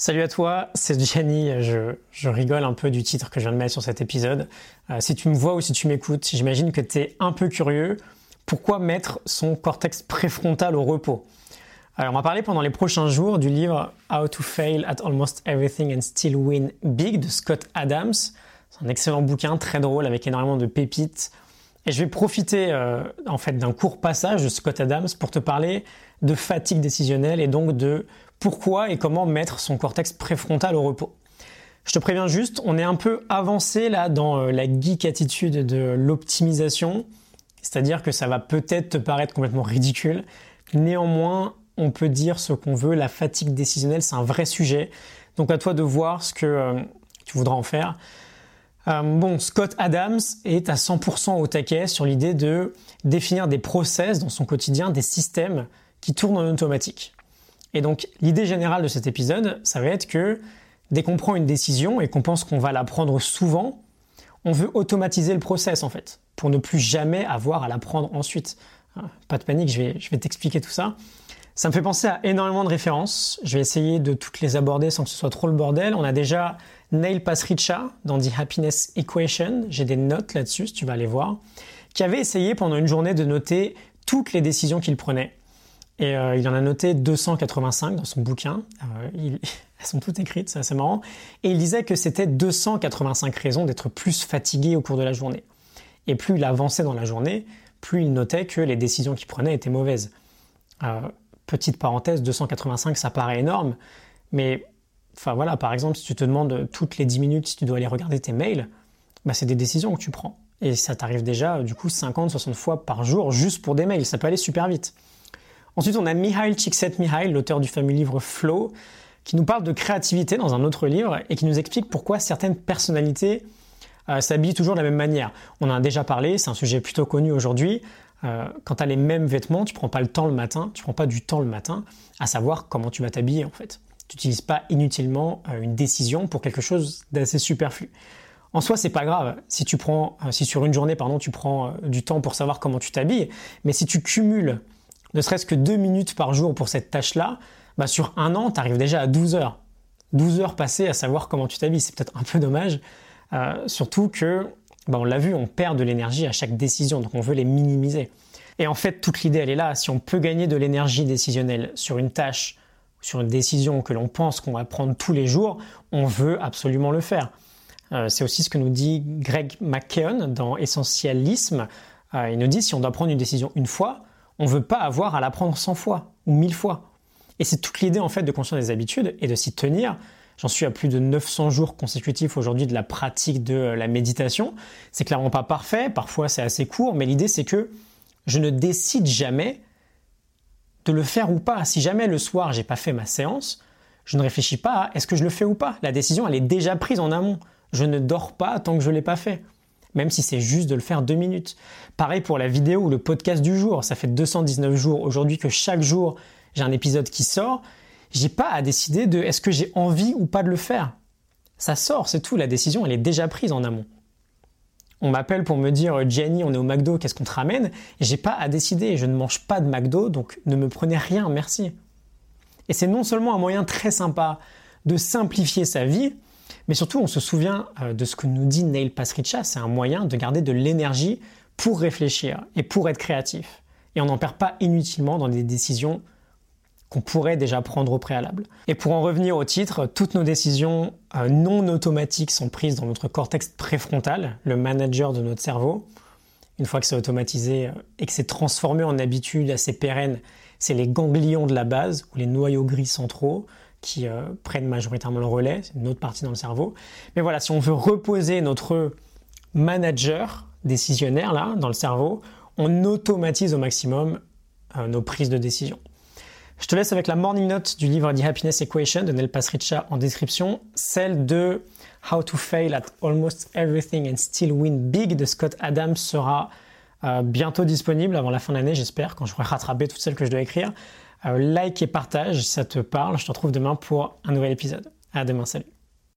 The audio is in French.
Salut à toi, c'est Jenny. Je, rigole un peu du titre que je viens de mettre sur cet épisode. Euh, si tu me vois ou si tu m'écoutes, j'imagine que tu es un peu curieux. Pourquoi mettre son cortex préfrontal au repos? On va parler pendant les prochains jours du livre How to Fail at Almost Everything and Still Win Big de Scott Adams. C'est un excellent bouquin, très drôle, avec énormément de pépites. Et je vais profiter euh, en fait d'un court passage de Scott Adams pour te parler de fatigue décisionnelle et donc de pourquoi et comment mettre son cortex préfrontal au repos. Je te préviens juste, on est un peu avancé là dans euh, la geek attitude de l'optimisation, c'est-à-dire que ça va peut-être te paraître complètement ridicule. Néanmoins, on peut dire ce qu'on veut, la fatigue décisionnelle, c'est un vrai sujet. Donc à toi de voir ce que euh, tu voudras en faire. Euh, bon, Scott Adams est à 100% au taquet sur l'idée de définir des process dans son quotidien, des systèmes qui tournent en automatique. Et donc l'idée générale de cet épisode, ça va être que dès qu'on prend une décision et qu'on pense qu'on va la prendre souvent, on veut automatiser le process en fait, pour ne plus jamais avoir à la prendre ensuite. Hein, pas de panique, je vais, je vais t'expliquer tout ça. Ça me fait penser à énormément de références. Je vais essayer de toutes les aborder sans que ce soit trop le bordel. On a déjà Neil Pasricha dans The Happiness Equation. J'ai des notes là-dessus, si tu vas aller voir. Qui avait essayé pendant une journée de noter toutes les décisions qu'il prenait. Et euh, il en a noté 285 dans son bouquin. Euh, elles sont toutes écrites, c'est assez marrant. Et il disait que c'était 285 raisons d'être plus fatigué au cours de la journée. Et plus il avançait dans la journée, plus il notait que les décisions qu'il prenait étaient mauvaises. Euh, petite parenthèse, 285, ça paraît énorme, mais enfin voilà, par exemple, si tu te demandes toutes les 10 minutes si tu dois aller regarder tes mails, bah, c'est des décisions que tu prends. Et ça t'arrive déjà, du coup, 50, 60 fois par jour juste pour des mails. Ça peut aller super vite. Ensuite, on a Mihail Csikszentmihalyi, l'auteur du fameux livre Flow, qui nous parle de créativité dans un autre livre et qui nous explique pourquoi certaines personnalités euh, s'habillent toujours de la même manière. On en a déjà parlé, c'est un sujet plutôt connu aujourd'hui. Euh, quand tu as les mêmes vêtements, tu prends pas le temps le matin, tu prends pas du temps le matin à savoir comment tu vas t'habiller en fait. Tu n'utilises pas inutilement euh, une décision pour quelque chose d'assez superflu. En soi, c'est pas grave si tu prends, si sur une journée, pardon, tu prends du temps pour savoir comment tu t'habilles, mais si tu cumules ne serait-ce que deux minutes par jour pour cette tâche-là, bah sur un an, tu arrives déjà à 12 heures. 12 heures passées à savoir comment tu t'habilles, c'est peut-être un peu dommage. Euh, surtout que, bah on l'a vu, on perd de l'énergie à chaque décision, donc on veut les minimiser. Et en fait, toute l'idée, elle est là. Si on peut gagner de l'énergie décisionnelle sur une tâche, sur une décision que l'on pense qu'on va prendre tous les jours, on veut absolument le faire. Euh, c'est aussi ce que nous dit Greg McKeown dans Essentialisme. Euh, il nous dit si on doit prendre une décision une fois, on ne veut pas avoir à l'apprendre 100 fois ou 1000 fois. Et c'est toute l'idée en fait de construire des habitudes et de s'y tenir. J'en suis à plus de 900 jours consécutifs aujourd'hui de la pratique de la méditation. C'est clairement pas parfait, parfois c'est assez court, mais l'idée c'est que je ne décide jamais de le faire ou pas. Si jamais le soir j'ai pas fait ma séance, je ne réfléchis pas à est-ce que je le fais ou pas. La décision elle est déjà prise en amont. Je ne dors pas tant que je l'ai pas fait même si c'est juste de le faire deux minutes. Pareil pour la vidéo ou le podcast du jour. Ça fait 219 jours aujourd'hui que chaque jour j'ai un épisode qui sort. J'ai pas à décider de est-ce que j'ai envie ou pas de le faire. Ça sort, c'est tout. La décision, elle est déjà prise en amont. On m'appelle pour me dire Jenny, on est au McDo, qu'est-ce qu'on te ramène? J'ai pas à décider. Je ne mange pas de McDo, donc ne me prenez rien, merci. Et c'est non seulement un moyen très sympa de simplifier sa vie, mais surtout, on se souvient euh, de ce que nous dit Neil Pasricha, c'est un moyen de garder de l'énergie pour réfléchir et pour être créatif. Et on n'en perd pas inutilement dans des décisions qu'on pourrait déjà prendre au préalable. Et pour en revenir au titre, toutes nos décisions euh, non automatiques sont prises dans notre cortex préfrontal, le manager de notre cerveau. Une fois que c'est automatisé euh, et que c'est transformé en habitude assez pérenne, c'est les ganglions de la base ou les noyaux gris centraux qui euh, prennent majoritairement le relais, c'est une autre partie dans le cerveau. Mais voilà, si on veut reposer notre manager décisionnaire là dans le cerveau, on automatise au maximum euh, nos prises de décision. Je te laisse avec la morning note du livre The Happiness Equation de Neil Pasricha en description, celle de How to Fail at Almost Everything and Still Win Big de Scott Adams sera euh, bientôt disponible avant la fin de l'année, j'espère, quand je pourrai rattraper toutes celles que je dois écrire. Euh, like et partage ça te parle. Je te retrouve demain pour un nouvel épisode. À demain, salut.